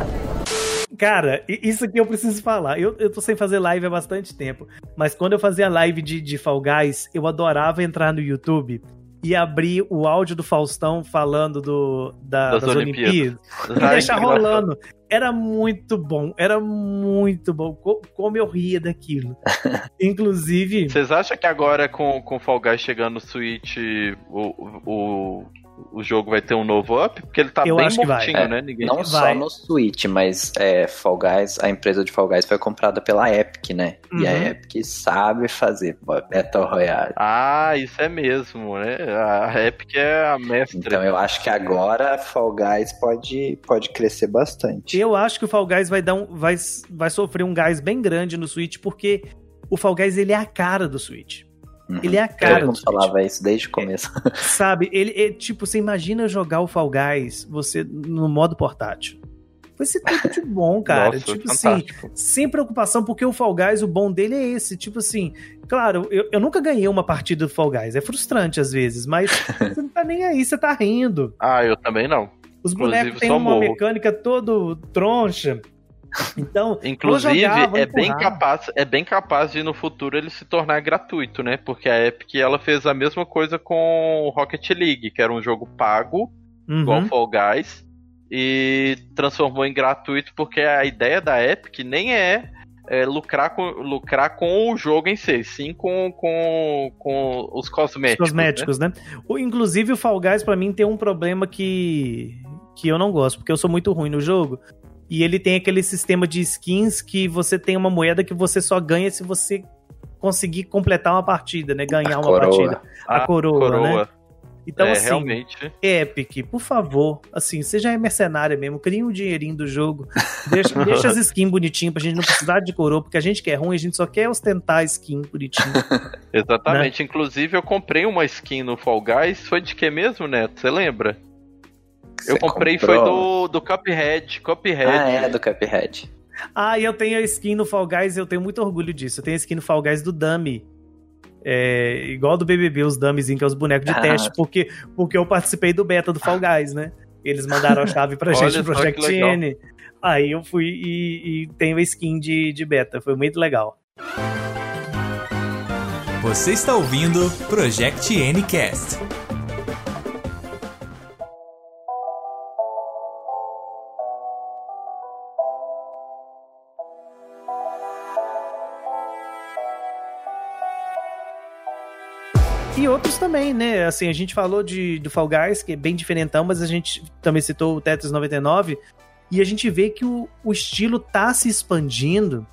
Speaker 1: Cara, isso aqui eu preciso falar. Eu, eu tô sem fazer live há bastante tempo. Mas quando eu fazia live de, de Fall Guys, eu adorava entrar no YouTube e abrir o áudio do Faustão falando do, da, das, das Olimpíadas. Olimpíadas e deixar rolando. Era muito bom, era muito bom. Como eu ria daquilo. Inclusive.
Speaker 2: Vocês acham que agora com o Fall Guys chegando no Switch, o, o o jogo vai ter um novo up? Porque ele tá
Speaker 1: Eu
Speaker 2: bem
Speaker 1: acho que vai.
Speaker 2: mortinho,
Speaker 3: É,
Speaker 2: né? Ninguém...
Speaker 3: Não
Speaker 1: Vai.
Speaker 3: só no Switch, mas é, Fall Guys, a empresa de Fall Guys foi comprada pela Epic, né? E a
Speaker 1: Uhum.
Speaker 3: Epic sabe fazer Battle Royale.
Speaker 2: Ah, isso é mesmo, né? A Epic é a mestre.
Speaker 3: Então eu acho que agora Fall Guys pode, pode crescer bastante.
Speaker 1: Eu acho que o Fall Guys vai dar um, vai, vai sofrer um gás bem grande no Switch, porque o Fall Guys ele é a cara do Switch.
Speaker 3: Uhum.
Speaker 1: Ele é a cara Switch.
Speaker 3: falava isso desde o começo.
Speaker 1: Sabe? Ele é tipo, você imagina jogar o Fall Guys você no modo portátil. Vai ser tudo de bom, cara.
Speaker 2: Nossa,
Speaker 1: tipo assim,
Speaker 2: fantástico.
Speaker 1: sem preocupação, porque o Fall Guys, o bom dele é esse. Tipo assim, claro, eu, eu nunca ganhei uma partida do Fall Guys. É frustrante às vezes, mas você não tá nem aí, você tá rindo.
Speaker 2: Ah, eu também não.
Speaker 1: Os bonecos têm uma
Speaker 2: morro.
Speaker 1: mecânica todo troncha. Então,
Speaker 2: Inclusive,
Speaker 1: jogar,
Speaker 2: é bem capaz, é bem capaz de no futuro ele se tornar gratuito, né? Porque a Epic ela fez a mesma coisa com o Rocket League, que era um jogo pago,
Speaker 1: uhum.
Speaker 2: igual Fall Guys, e transformou em gratuito porque a ideia da Epic nem é, é lucrar, com, lucrar com o jogo em si, sim com, com, com os
Speaker 1: Os
Speaker 2: cosméticos.
Speaker 1: cosméticos, né? O- Inclusive, o Fall Guys, pra mim, tem um problema que, que eu não gosto, porque eu sou muito ruim no jogo. E ele tem aquele sistema de skins que você tem uma moeda que você só ganha se você conseguir completar uma partida, né? Ganhar
Speaker 3: A
Speaker 1: uma
Speaker 3: coroa.
Speaker 1: partida. A
Speaker 2: Ah,
Speaker 1: coroa, né? Então,
Speaker 2: é,
Speaker 1: assim,
Speaker 2: realmente.
Speaker 1: Epic, por favor, assim, você já é mercenária mesmo, cria um dinheirinho do jogo, deixa, deixa as skins bonitinhas pra gente não precisar de coroa, porque a gente que é ruim, a gente só quer ostentar skin bonitinho.
Speaker 2: Exatamente.
Speaker 1: Né?
Speaker 2: Inclusive, eu comprei uma skin no Fall Guys. Foi de que mesmo, Neto? Você lembra? Eu comprei
Speaker 3: comprou?
Speaker 2: foi do, do Cuphead. Cuphead.
Speaker 3: Ah, é, do Cuphead.
Speaker 1: Ah, e eu tenho a skin no Fall Guys, eu tenho muito orgulho disso. Eu tenho a skin no Fall Guys do Dummy. É, igual do BBB, os dummyzinhos, que é os bonecos de
Speaker 3: Ah.
Speaker 1: teste, porque, porque eu participei do beta do Fall Guys, né? Eles mandaram a chave pra gente no
Speaker 2: que
Speaker 1: Project. N. Aí eu fui e, e tenho a skin de, de beta, foi muito legal.
Speaker 5: Você está ouvindo Project Ncast.
Speaker 1: E outros também, né? Assim, a gente falou de, do Fall Guys, que é bem diferentão, mas a gente também citou o Tetris 99. E a gente vê que o, o estilo tá se expandindo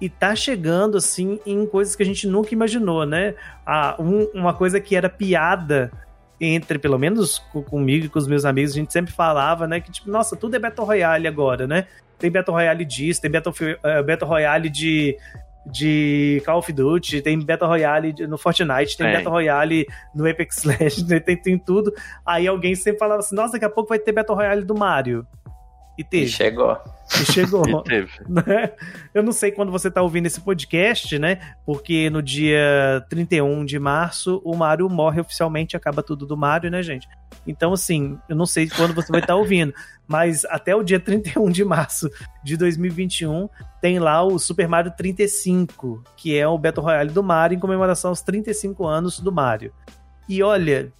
Speaker 1: e tá chegando, assim, em coisas que a gente nunca imaginou, né? Ah, um- uma coisa que era piada entre, pelo menos co- comigo e com os meus amigos, a gente sempre falava, né? Que tipo, nossa, tudo é Battle Royale agora, né? Tem Battle Royale disso, tem Battle, eh, Battle Royale de, de Call of Duty, tem Battle Royale no Fortnite, tem
Speaker 2: Tem.
Speaker 1: Battle Royale no Apex Legends, tem, tem tudo. Aí alguém sempre falava assim, nossa, daqui a pouco vai ter Battle Royale do Mario. E
Speaker 3: E
Speaker 1: teve,
Speaker 3: chegou.
Speaker 1: e chegou.
Speaker 2: E teve.
Speaker 1: né? Eu não sei quando você tá ouvindo esse podcast, né? Porque no dia 31 de março o Mario morre oficialmente, acaba tudo do Mario, né, gente? Então, assim, eu não sei quando você vai estar ouvindo, mas até o dia 31 de março de 2021 tem lá o Super Mario 35, que é o Battle Royale do Mario em comemoração aos 35 anos do Mario. E olha,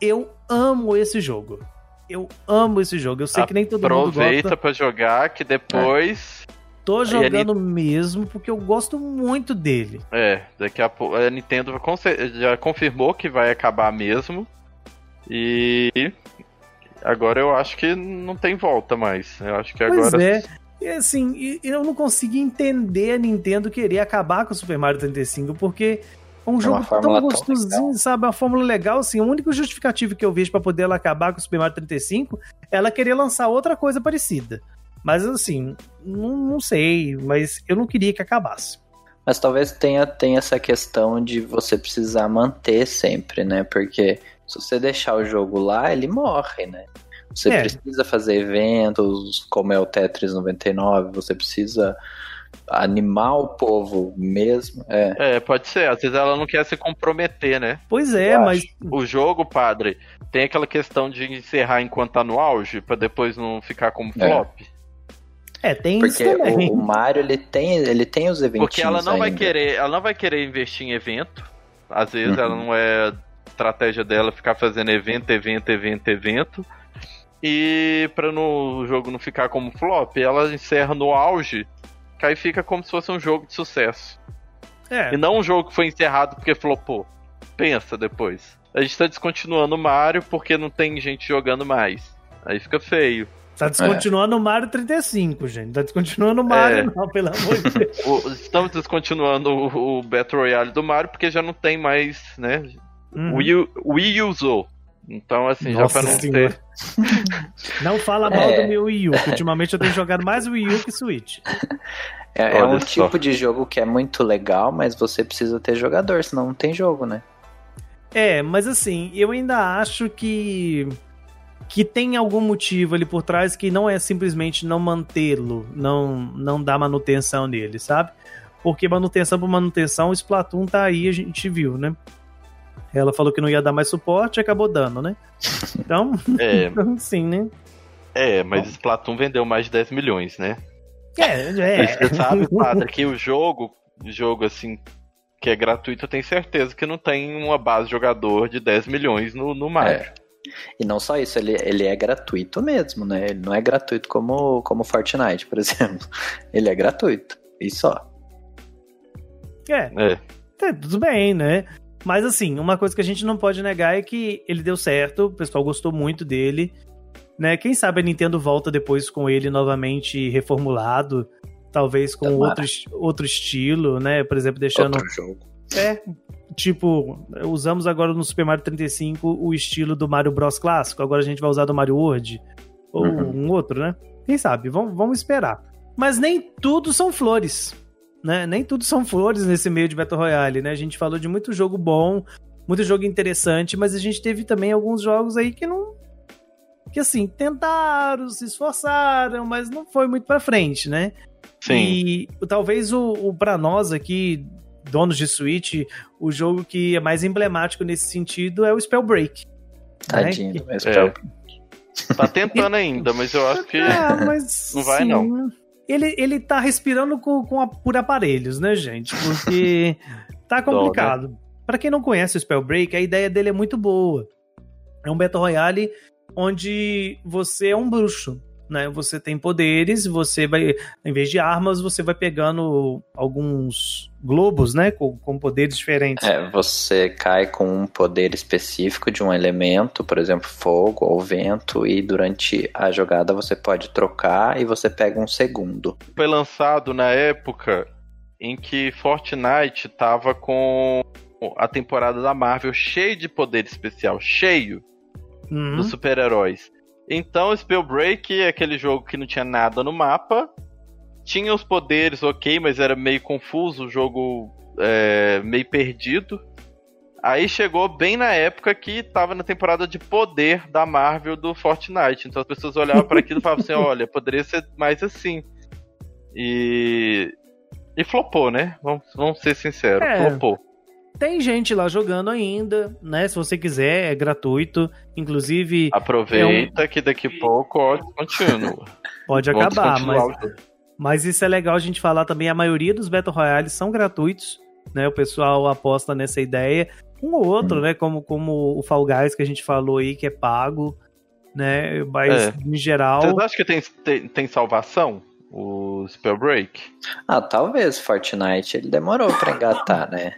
Speaker 1: eu amo esse jogo. Eu amo esse jogo. Eu sei que nem todo mundo
Speaker 2: Aproveita
Speaker 1: gosta.
Speaker 2: pra jogar, que depois.
Speaker 1: Tô
Speaker 2: Aí a
Speaker 1: jogando mesmo porque eu gosto muito dele.
Speaker 2: É, daqui a pouco. A Nintendo já confirmou que vai acabar mesmo. E. Agora eu acho que não tem volta mais. Eu acho que
Speaker 1: Pois
Speaker 2: agora.
Speaker 1: é. E assim, eu não consegui entender a Nintendo querer acabar com o Super Mario 35, porque é um jogo
Speaker 3: fórmula
Speaker 1: tão
Speaker 3: tão
Speaker 1: gostosinho,
Speaker 3: legal.
Speaker 1: sabe? É uma fórmula legal, assim. O único justificativo que eu vejo pra poder ela acabar com o Super Mario 35 é ela querer lançar outra coisa parecida. Mas assim, não, não sei, mas eu não queria que acabasse.
Speaker 3: Mas talvez tenha, tenha essa questão de você precisar manter sempre, né? Porque se você deixar o jogo lá, ele morre, né? Você
Speaker 1: É.
Speaker 3: precisa fazer eventos, como é o Tetris 99, você precisa animar o povo mesmo. É.
Speaker 2: É, pode ser. Às vezes ela não quer se comprometer, né?
Speaker 1: Pois é,
Speaker 3: Eu
Speaker 1: mas
Speaker 2: O jogo, padre, tem aquela questão de encerrar enquanto tá no auge, pra depois não ficar como
Speaker 3: É.
Speaker 2: flop.
Speaker 1: é, tem
Speaker 3: Porque
Speaker 1: isso também.
Speaker 3: o, o Mario, ele tem, ele tem os eventinhos
Speaker 2: Porque ela não vai
Speaker 3: ainda.
Speaker 2: querer, ela não vai querer investir em evento. Às vezes
Speaker 3: Uhum.
Speaker 2: ela não é estratégia dela ficar fazendo evento, evento, evento, evento. E pra no, o jogo não ficar como flop, ela encerra no auge, que aí fica como se fosse um jogo de sucesso.
Speaker 1: É.
Speaker 2: E não um jogo que foi encerrado porque flopou. Pensa depois. a gente tá descontinuando o Mario porque não tem gente jogando mais. Aí fica feio.
Speaker 1: Tá descontinuando é. o Mario 35, gente. Tá descontinuando o Mario, é. não, pelo amor de Deus.
Speaker 2: Estamos descontinuando o, o Battle Royale do Mario porque já não tem mais, né? Uhum. Wii, Wii usou. Então, assim, Nossa já pra não senhora. ter.
Speaker 1: Não fala mal é. do meu Wii U, que ultimamente eu tenho jogado mais Wii U que Switch.
Speaker 3: É, é um só. tipo de jogo que é muito legal, mas você precisa ter jogador, senão não tem jogo, né?
Speaker 1: É, mas assim, eu ainda acho que que tem algum motivo ali por trás que não é simplesmente não mantê-lo, não não dar manutenção nele, sabe? Porque manutenção por manutenção, o Splatoon tá aí, a gente viu, né? Ela falou que não ia dar mais suporte e acabou dando, né? Então, é. sim, né?
Speaker 2: É, mas Splatoon vendeu mais de 10 milhões, né?
Speaker 1: É, é.
Speaker 2: Você sabe, padre, que o jogo, jogo assim, que é gratuito, eu tenho certeza que não tem uma base de jogador de 10 milhões no, no Mario. É.
Speaker 3: E não só isso, ele, ele é gratuito mesmo, né? Ele não é gratuito como, como Fortnite, por exemplo. Ele é gratuito. E só.
Speaker 1: É. é. é tudo bem, né? Mas assim, uma coisa que a gente não pode negar é que ele deu certo, o pessoal gostou muito dele. Né? Quem sabe a Nintendo volta depois com ele novamente reformulado, talvez com outro, outro estilo, né? Por exemplo, deixando.
Speaker 3: Outro jogo.
Speaker 1: É, tipo, usamos agora no Super Mario 35 o estilo do Mario Bros clássico, agora a gente vai usar do Mario World. Ou uhum. um outro, né? Quem sabe? Vamos, vamos esperar. Mas nem tudo são flores né? Nem tudo são flores nesse meio de Battle Royale, né? A gente falou de muito jogo bom, muito jogo interessante, mas a gente teve também alguns jogos aí que não. Que assim, tentaram, se esforçaram, mas não foi muito pra frente, né? Sim. E talvez o, o pra nós aqui, donos de Switch, o jogo que é mais emblemático nesse sentido é o Spellbreak.
Speaker 3: Tadinho, né? que... Spellbreak.
Speaker 2: É. Tá tentando ainda, mas eu acho que ah, mas, não vai sim, não
Speaker 1: ele, ele tá respirando com, com a, por aparelhos, né, gente? Porque tá complicado. Né? Para quem não conhece o Spellbreak, a ideia dele é muito boa. É um Battle Royale onde você é um bruxo né? Você tem poderes, você vai, em vez de armas, você vai pegando alguns globos, né? Com, com poderes diferentes.
Speaker 3: É, você cai com um poder específico de um elemento, por exemplo, fogo ou vento, e durante a jogada você pode trocar e você pega um segundo.
Speaker 2: Foi lançado na época em que Fortnite tava com a temporada da Marvel cheio de poder especial, cheio uhum. dos super-heróis. Então, Spellbreak é aquele jogo que não tinha nada no mapa. Tinha os poderes, ok, mas era meio confuso, o jogo é, meio perdido. Aí chegou bem na época que tava na temporada de poder da Marvel do Fortnite. Então as pessoas olhavam para aquilo e falavam assim: olha, poderia ser mais assim. E. E flopou, né? Vamos, vamos ser sinceros, é. flopou.
Speaker 1: Tem gente lá jogando ainda, né? Se você quiser, é gratuito. Inclusive.
Speaker 2: Aproveita é um... que daqui a pouco ó, continua.
Speaker 1: Pode acabar, mas. Mas isso é legal a gente falar também. A maioria dos Battle Royales são gratuitos, né? O pessoal aposta nessa ideia. Um ou outro, hum. né? Como, como o Fall Guys que a gente falou aí, que é pago, né? Mas é. em geral.
Speaker 2: Vocês acham que tem, tem, tem salvação? O Spellbreak?
Speaker 3: Ah, talvez Fortnite ele demorou pra engatar, né?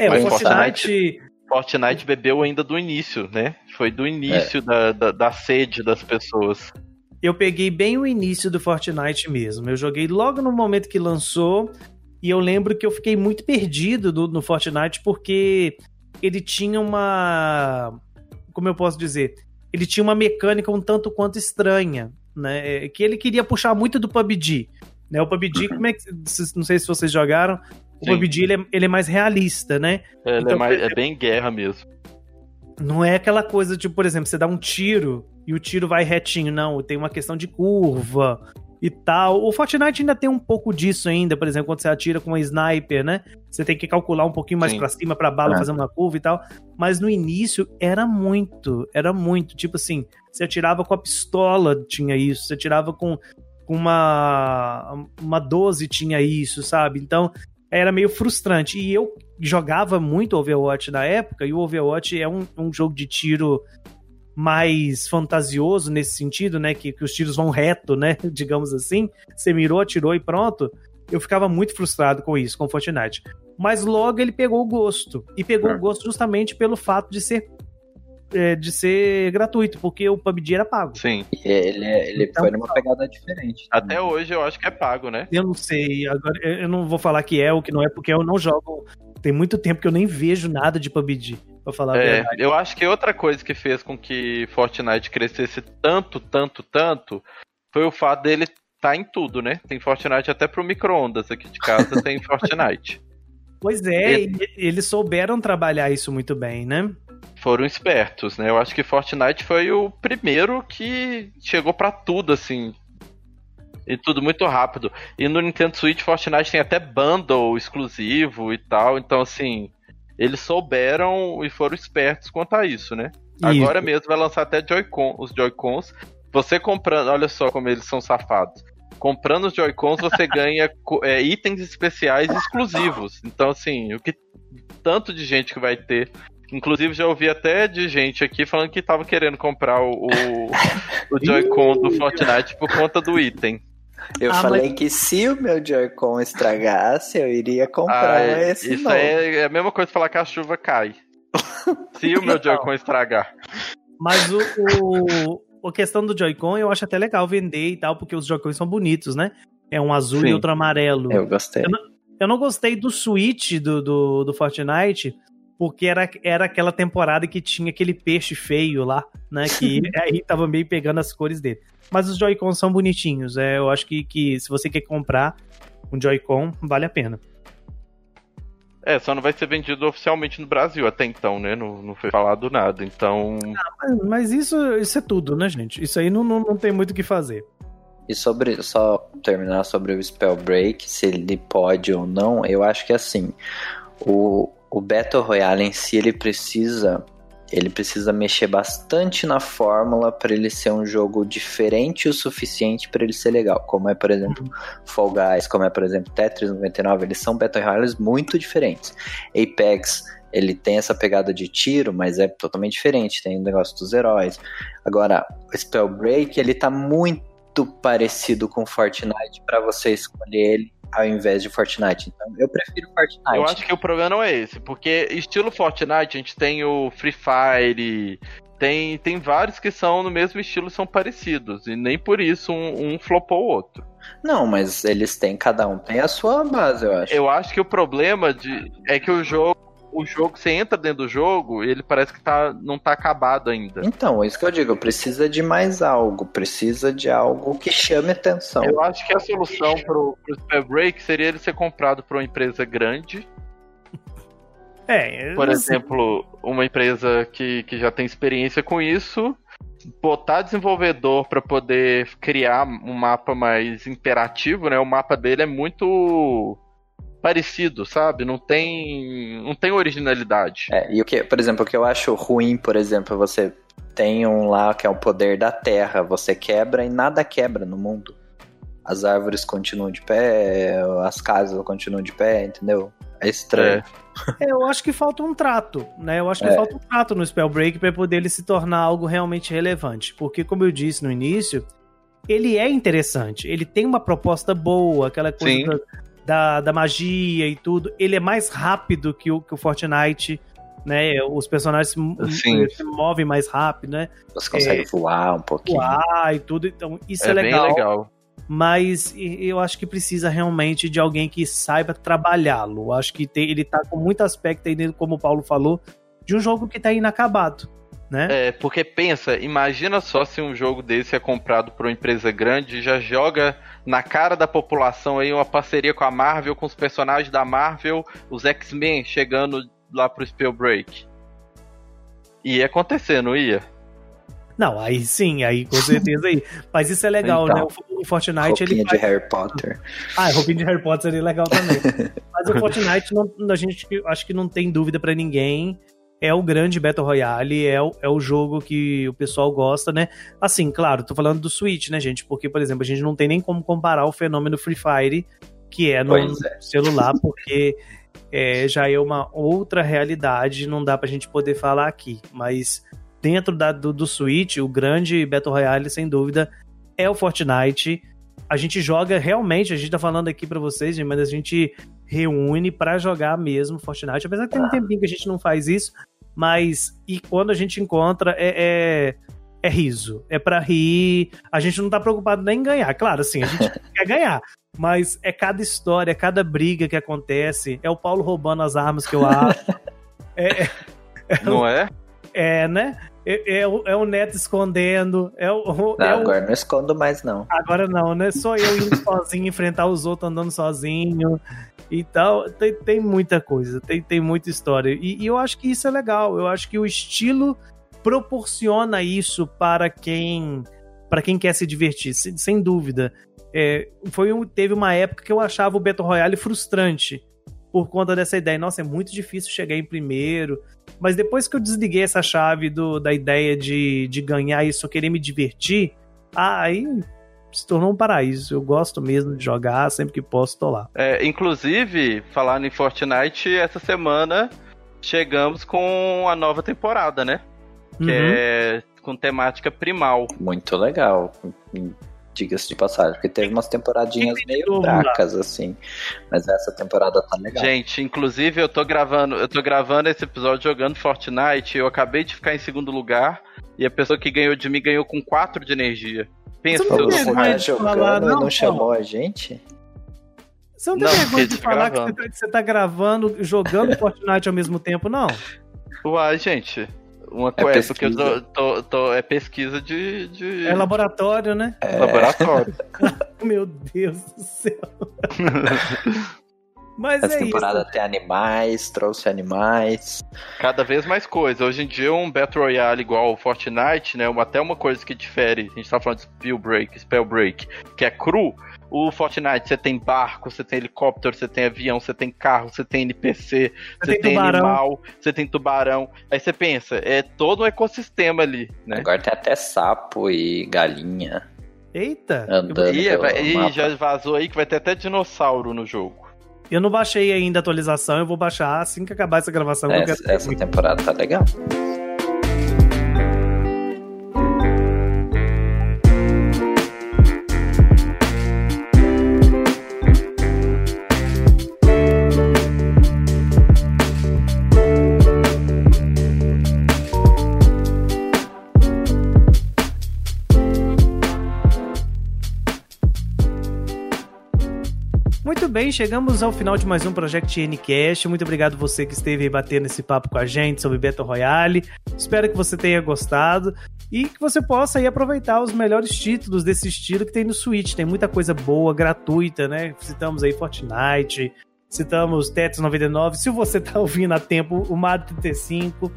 Speaker 1: É, Mas o Fortnite...
Speaker 2: Fortnite bebeu ainda do início, né? Foi do início é. da, da, da sede das pessoas.
Speaker 1: Eu peguei bem o início do Fortnite mesmo. Eu joguei logo no momento que lançou. E eu lembro que eu fiquei muito perdido do, no Fortnite porque ele tinha uma. Como eu posso dizer? Ele tinha uma mecânica um tanto quanto estranha, né? Que ele queria puxar muito do PUBG. Né? O PUBG, como é que. Não sei se vocês jogaram, o Sim. PUBG ele é, ele é, mais realista, né?
Speaker 2: É, então, é, mais, é bem guerra mesmo.
Speaker 1: Não é aquela coisa de, por exemplo, você dá um tiro e o tiro vai retinho, não. Tem uma questão de curva e tal. O Fortnite ainda tem um pouco disso ainda, por exemplo, quando você atira com uma sniper, né? Você tem que calcular um pouquinho mais para cima pra bala é. fazer uma curva e tal. Mas no início era muito, era muito. Tipo assim, você atirava com a pistola, tinha isso. Você atirava com uma uma 12 tinha isso, sabe? Então, era meio frustrante. E eu jogava muito Overwatch na época, e o Overwatch é um, um jogo de tiro mais fantasioso nesse sentido, né? Que, que os tiros vão reto, né? Digamos assim. Você mirou, atirou e pronto. eu ficava muito frustrado com isso, com o Fortnite. Mas logo ele pegou o gosto. E pegou é. o gosto justamente pelo fato de ser é, de ser gratuito, porque o PUBG era pago.
Speaker 2: Sim.
Speaker 3: ele, ele então, foi numa pegada diferente.
Speaker 2: Até hoje eu acho que é pago, né?
Speaker 1: Eu não sei. Agora eu não vou falar que é ou que não é, porque eu não jogo. Tem muito tempo que eu nem vejo nada de PUBG. Pra falar é, a verdade.
Speaker 2: Eu acho que outra coisa que fez com que Fortnite crescesse tanto, tanto, tanto, foi o fato dele tá em tudo, né? Tem Fortnite até pro micro-ondas aqui de casa, tem Fortnite.
Speaker 1: Pois é, e... eles souberam trabalhar isso muito bem, né?
Speaker 2: Foram espertos, né? Eu acho que Fortnite foi o primeiro que chegou para tudo, assim. E tudo muito rápido. E no Nintendo Switch, Fortnite tem até bundle exclusivo e tal. Então, assim, eles souberam e foram espertos quanto a isso, né? Agora mesmo vai lançar até Joy-Con, os Joy-Cons. Você comprando, olha só como eles são safados comprando os Joy-Cons você ganha é, itens especiais exclusivos. Então, assim, o que tanto de gente que vai ter. Inclusive, já ouvi até de gente aqui falando que tava querendo comprar o, o, o Joy-Con do Fortnite por conta do item.
Speaker 3: Eu ah, falei mas... que se o meu Joy-Con estragasse, eu iria comprar ah, esse.
Speaker 2: Isso é, é, a mesma coisa que falar que a chuva cai. se o meu Joy-Con estragar.
Speaker 1: Mas o, o, a questão do Joy-Con eu acho até legal vender e tal, porque os Joy-Cons são bonitos, né? É um azul Sim. e outro amarelo.
Speaker 3: Eu gostei.
Speaker 1: Eu não, eu não gostei do Switch do, do, do, Fortnite, porque era, era aquela temporada que tinha aquele peixe feio lá, né? Que aí tava meio pegando as cores dele. Mas os Joy-Cons são bonitinhos. É, eu acho que, que se você quer comprar um Joy-Con, vale a pena.
Speaker 2: É, só não vai ser vendido oficialmente no Brasil até então, né? Não, não foi falado nada, então.
Speaker 1: Ah, mas, mas, isso, isso é tudo, né, gente? Isso aí não, não, não tem muito o que fazer.
Speaker 3: E sobre, só terminar sobre o Spellbreak, se ele pode ou não, eu acho que assim, o, o Battle Royale em si, ele precisa ele precisa mexer bastante na fórmula para ele ser um jogo diferente o suficiente para ele ser legal, como é, por exemplo. Fall Guys, como é, por exemplo, Tetris 99, eles são Battle Royales muito diferentes. Apex, ele tem essa pegada de tiro, mas é totalmente diferente, tem o negócio dos heróis. Agora, Spellbreak, ele tá muito parecido com Fortnite para você escolher ele ao invés de Fortnite. Então, eu prefiro Fortnite.
Speaker 2: Eu acho que o problema não é esse, porque estilo Fortnite, a gente tem o Free Fire, tem, tem vários que são no mesmo estilo, são parecidos, e nem por isso um, um flopou o outro.
Speaker 3: Não, mas eles têm, cada um tem a sua base, eu acho.
Speaker 2: Eu acho que o problema de, é que o jogo o jogo, você entra dentro do jogo e ele parece que tá, não tá acabado ainda.
Speaker 3: Então, é isso que eu digo, precisa de mais algo, precisa de algo que chame atenção.
Speaker 2: Eu acho que a solução pro, pro Spellbreak seria ele ser comprado por uma empresa grande. É, por exemplo, uma empresa que, que já tem experiência com isso, botar desenvolvedor para poder criar um mapa mais imperativo, né? O mapa dele é muito parecido, sabe? Não tem, não tem originalidade.
Speaker 3: É, e o que, por exemplo, o que eu acho ruim, por exemplo, você tem um lá que é o poder da terra, você quebra e nada quebra no mundo. As árvores continuam de pé, as casas continuam de pé, entendeu? É estranho.
Speaker 1: É. é eu acho que falta um trato, né? Eu acho que é. falta um trato no Spellbreak para poder ele se tornar algo realmente relevante. Porque, como eu disse no início, ele é interessante. Ele tem uma proposta boa, aquela coisa Sim da, da magia e tudo, ele é mais rápido que o, que o Fortnite, né? Os personagens se, se movem mais rápido, né?
Speaker 3: Você consegue é, voar um pouquinho.
Speaker 1: Voar e tudo, então isso é, é legal. legal. Mas eu acho que precisa realmente de alguém que saiba trabalhá-lo. Acho que tem, ele tá com muito aspecto aí, como o Paulo falou, de um jogo que tá inacabado. Né?
Speaker 2: É, porque pensa, imagina só se um jogo desse é comprado por uma empresa grande e já joga na cara da população aí uma parceria com a Marvel, com os personagens da Marvel, os X-Men chegando lá pro Spellbreak. Ia acontecer, não ia?
Speaker 1: Não, aí sim, aí com certeza aí. Mas isso é legal, então, né? O, Fortnite
Speaker 3: roupinha
Speaker 1: ele.
Speaker 3: de Harry Potter.
Speaker 1: Ah, roupinha de Harry Potter seria legal também. Mas o Fortnite, não, a gente acho que não tem dúvida para ninguém é o grande Battle Royale, é o, é o jogo que o pessoal gosta, né? Assim, claro, tô falando do Switch, né, gente? Porque, por exemplo, a gente não tem nem como comparar o fenômeno Free Fire, que é no é. celular, porque é, já é uma outra realidade, não dá pra gente poder falar aqui. Mas dentro da, do, do Switch, o grande Battle Royale, sem dúvida, é o Fortnite. a gente joga realmente, a gente tá falando aqui para vocês, mas a gente reúne para jogar mesmo Fortnite, apesar que tem um ah. tempinho que a gente não faz isso, mas e quando a gente encontra é, é, é riso, é para rir, a gente não tá preocupado nem em ganhar, claro, assim, a gente quer ganhar, mas é cada história, cada briga que acontece, é o Paulo roubando as armas que eu acho. é, é,
Speaker 2: não é?
Speaker 1: É, né? É, é, é, o Neto escondendo. É o,
Speaker 3: não, é agora não escondo mais, não.
Speaker 1: Agora não, né? Só eu indo sozinho, enfrentar os outros andando sozinho e tal. Tem, tem muita coisa, tem, tem muita história. E, e, eu acho que isso é legal. Eu acho que o estilo proporciona isso para quem para quem quer se divertir, sem, sem dúvida. É, foi um, teve uma época que eu achava o Battle Royale frustrante por conta dessa ideia. Nossa, é muito difícil chegar em primeiro. Mas depois que eu desliguei essa chave do, da ideia de, de ganhar e só querer me divertir, aí se tornou um paraíso. Eu gosto mesmo de jogar, sempre que posso, tô lá.
Speaker 2: É, inclusive, falando em Fortnite, essa semana chegamos com a nova temporada, né? Que uhum. é com temática primal.
Speaker 3: Muito legal diga-se de passagem, porque teve umas temporadinhas meio fracas, assim. Mas essa temporada tá legal.
Speaker 2: Gente, inclusive eu tô gravando, eu tô gravando esse episódio jogando Fortnite, eu acabei de ficar em segundo lugar, e a pessoa que ganhou de mim ganhou com 4 de energia.
Speaker 3: Pensa Você não tem vergonha de falar, não, não chamou a gente?
Speaker 1: Você não tem não, vergonha de falar que você tá gravando, jogando Fortnite ao mesmo tempo, não?
Speaker 2: Uai, gente. Uma é coisa, porque eu tô, tô, tô, é pesquisa de, de.
Speaker 1: É laboratório, né?
Speaker 2: É. Laboratório.
Speaker 1: Meu Deus do céu.
Speaker 3: Mas Essa é temporada isso. tem animais, trouxe animais.
Speaker 2: Cada vez mais coisa. Hoje em dia, um Battle Royale igual o Fortnite, né? Uma, até uma coisa que difere. A gente tá falando de Spell Break, Spell Break, que é cru. O Fortnite, você tem barco, você tem helicóptero, você tem avião, você tem carro, você tem NPC, você, tem, tem animal, você tem tubarão. Aí você pensa, é todo um ecossistema ali, né?
Speaker 3: Agora tem até sapo e galinha.
Speaker 1: Eita!
Speaker 3: Andando
Speaker 2: e, e já vazou aí que vai ter até dinossauro no jogo.
Speaker 1: Eu não baixei ainda a atualização, eu vou baixar assim que acabar essa gravação.
Speaker 3: Essa, essa temporada tá legal.
Speaker 1: Bem, chegamos ao final de mais um Project Ncast. Muito obrigado você que esteve aí batendo esse papo com a gente sobre Battle Royale. Espero que você tenha gostado e que você possa aí aproveitar os melhores títulos desse estilo que tem no Switch. Tem muita coisa boa, gratuita, né? Citamos aí Fortnite, citamos Tetris 99. Se você tá ouvindo a tempo, o Mario 35,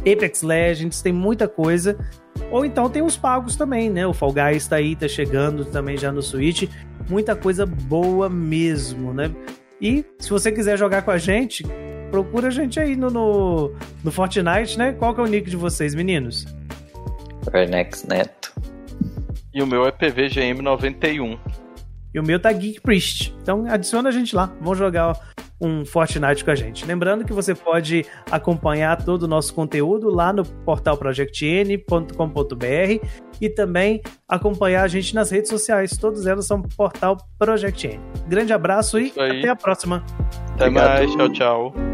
Speaker 1: Apex Legends, tem muita coisa. Ou então tem os pagos também, né? O Fall Guys tá aí, tá chegando também já no Switch muita coisa boa mesmo, né? E se você quiser jogar com a gente, procura a gente aí no, no, no Fortnite, né? Qual que é o nick de vocês, meninos?
Speaker 3: Vernex Neto.
Speaker 2: E o meu é PVGM91.
Speaker 1: E o meu tá Geek Priest. Então adiciona a gente lá. Vamos jogar um Fortnite com a gente. Lembrando que você pode acompanhar todo o nosso conteúdo lá no portal projectn.com.br e também acompanhar a gente nas redes sociais. Todas elas são portal Project N. Grande abraço e até a próxima.
Speaker 2: Até Obrigado. mais. Tchau, tchau.